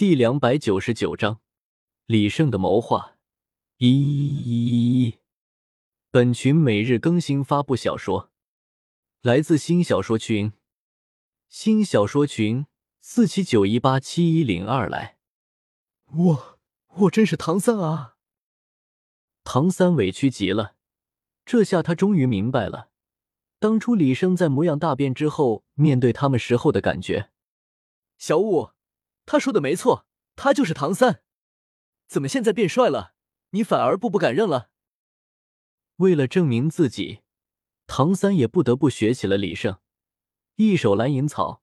第两百九十九章李胜的谋划。一，本群每日更新发布小说，来自新小说群，新小说群四七九一八七一零二来。我我真是唐三啊！唐三委屈极了，这下他终于明白了，当初李胜在模样大变之后，面对他们时候的感觉。小五。他说的没错，他就是唐三。怎么现在变帅了？你反而步步敢认了？为了证明自己，唐三也不得不学起了李胜，一手蓝银草，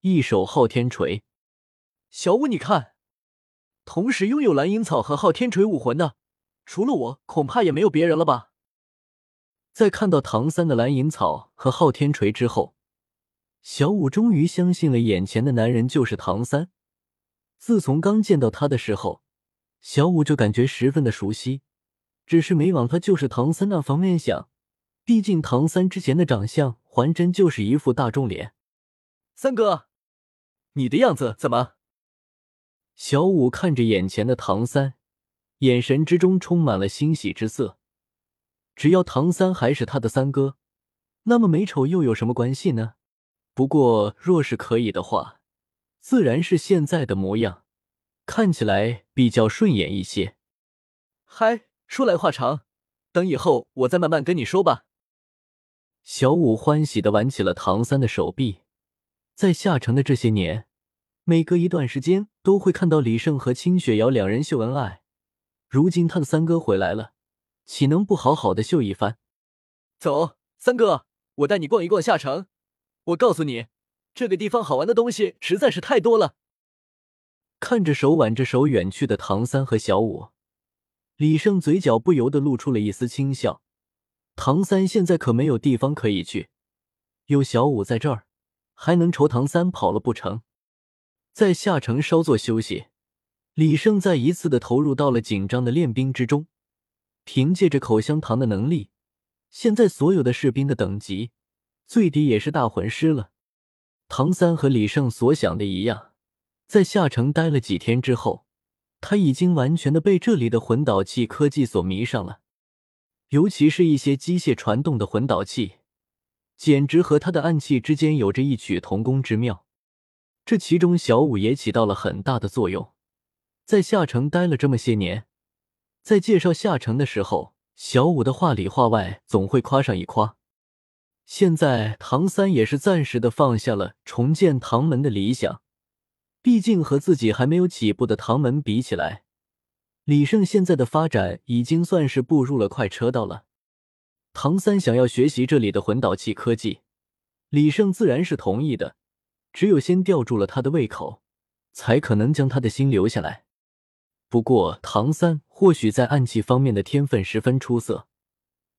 一手昊天锤。小五，你看，同时拥有蓝银草和昊天锤武魂的，除了我，恐怕也没有别人了吧？在看到唐三的蓝银草和昊天锤之后，小五终于相信了眼前的男人就是唐三。自从刚见到他的时候，小五就感觉十分的熟悉，只是没往他就是唐三那方面想。毕竟唐三之前的长相还真就是一副大众脸。三哥，你的样子怎么？小五看着眼前的唐三，眼神之中充满了欣喜之色。只要唐三还是他的三哥，那么美丑又有什么关系呢？不过若是可以的话。自然是现在的模样，看起来比较顺眼一些。嗨，说来话长，等以后我再慢慢跟你说吧。小五欢喜的挽起了唐三的手臂，在下城的这些年，每隔一段时间都会看到李胜和清雪瑶两人秀恩爱。如今他的三哥回来了，岂能不好好的秀一番？走，三哥，我带你逛一逛下城。我告诉你。这个地方好玩的东西实在是太多了。看着手挽着手远去的唐三和小五，李胜嘴角不由得露出了一丝轻笑。唐三现在可没有地方可以去，有小五在这儿，还能愁唐三跑了不成？在下城稍作休息，李胜再一次的投入到了紧张的练兵之中。凭借着口香糖的能力，现在所有的士兵的等级最低也是大魂师了。唐三和李胜所想的一样，在下城待了几天之后，他已经完全的被这里的魂导器科技所迷上了，尤其是一些机械传动的魂导器，简直和他的暗器之间有着异曲同工之妙。这其中，小五也起到了很大的作用。在下城待了这么些年，在介绍下城的时候，小五的话里话外总会夸上一夸。现在唐三也是暂时的放下了重建唐门的理想，毕竟和自己还没有起步的唐门比起来，李胜现在的发展已经算是步入了快车道了。唐三想要学习这里的魂导器科技，李胜自然是同意的。只有先吊住了他的胃口，才可能将他的心留下来。不过唐三或许在暗器方面的天分十分出色。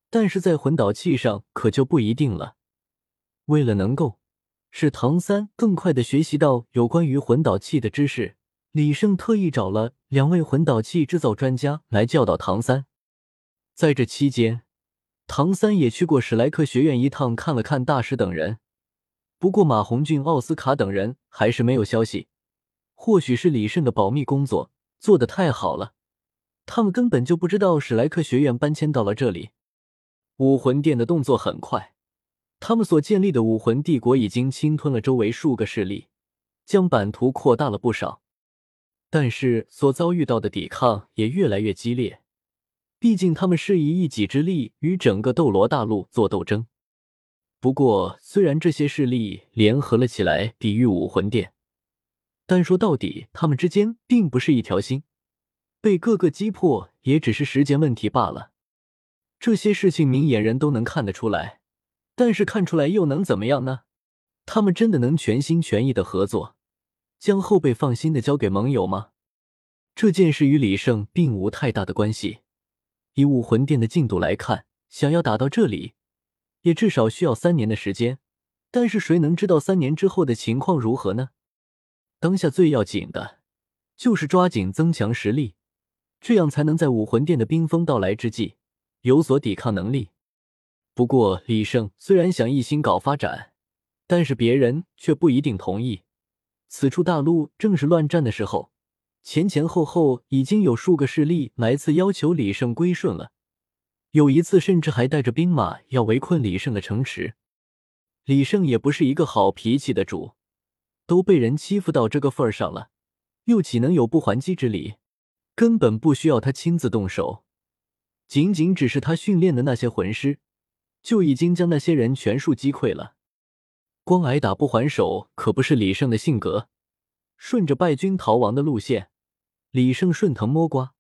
但是在魂导器上可就不一定了。为了能够使唐三更快的学习到有关于魂导器的知识，李胜特意找了两位魂导器制造专家来教导唐三。在这期间，唐三也去过史莱克学院一趟，看了看大师等人。不过马红俊、奥斯卡等人还是没有消息。或许是李胜的保密工作做得太好了，他们根本就不知道史莱克学院搬迁到了这里。武魂殿的动作很快，他们所建立的武魂帝国已经侵吞了周围数个势力，将版图扩大了不少。但是所遭遇到的抵抗也越来越激烈，毕竟他们是以一己之力与整个斗罗大陆做斗争。不过，虽然这些势力联合了起来抵御武魂殿，但说到底，他们之间并不是一条心，被各个击破也只是时间问题罢了。这些事情明眼人都能看得出来，但是看出来又能怎么样呢？他们真的能全心全意的合作，将后背放心的交给盟友吗？这件事与李胜并无太大的关系。以武魂殿的进度来看，想要打到这里，也至少需要三年的时间。但是谁能知道三年之后的情况如何呢？当下最要紧的，就是抓紧增强实力，这样才能在武魂殿的冰封到来之际。有所抵抗能力。不过，李胜虽然想一心搞发展，但是别人却不一定同意。此处大陆正是乱战的时候，前前后后已经有数个势力来次要求李胜归顺了，有一次甚至还带着兵马要围困李胜的城池。李胜也不是一个好脾气的主，都被人欺负到这个份上了，又岂能有不还击之理？根本不需要他亲自动手，仅仅只是他训练的那些魂师，就已经将那些人全数击溃了。光挨打不还手，可不是李胜的性格。顺着败军逃亡的路线，李胜顺藤摸瓜，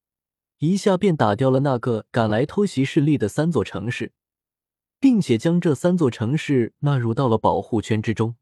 一下便打掉了那个赶来偷袭势力的三座城市，并且将这三座城市纳入到了保护圈之中。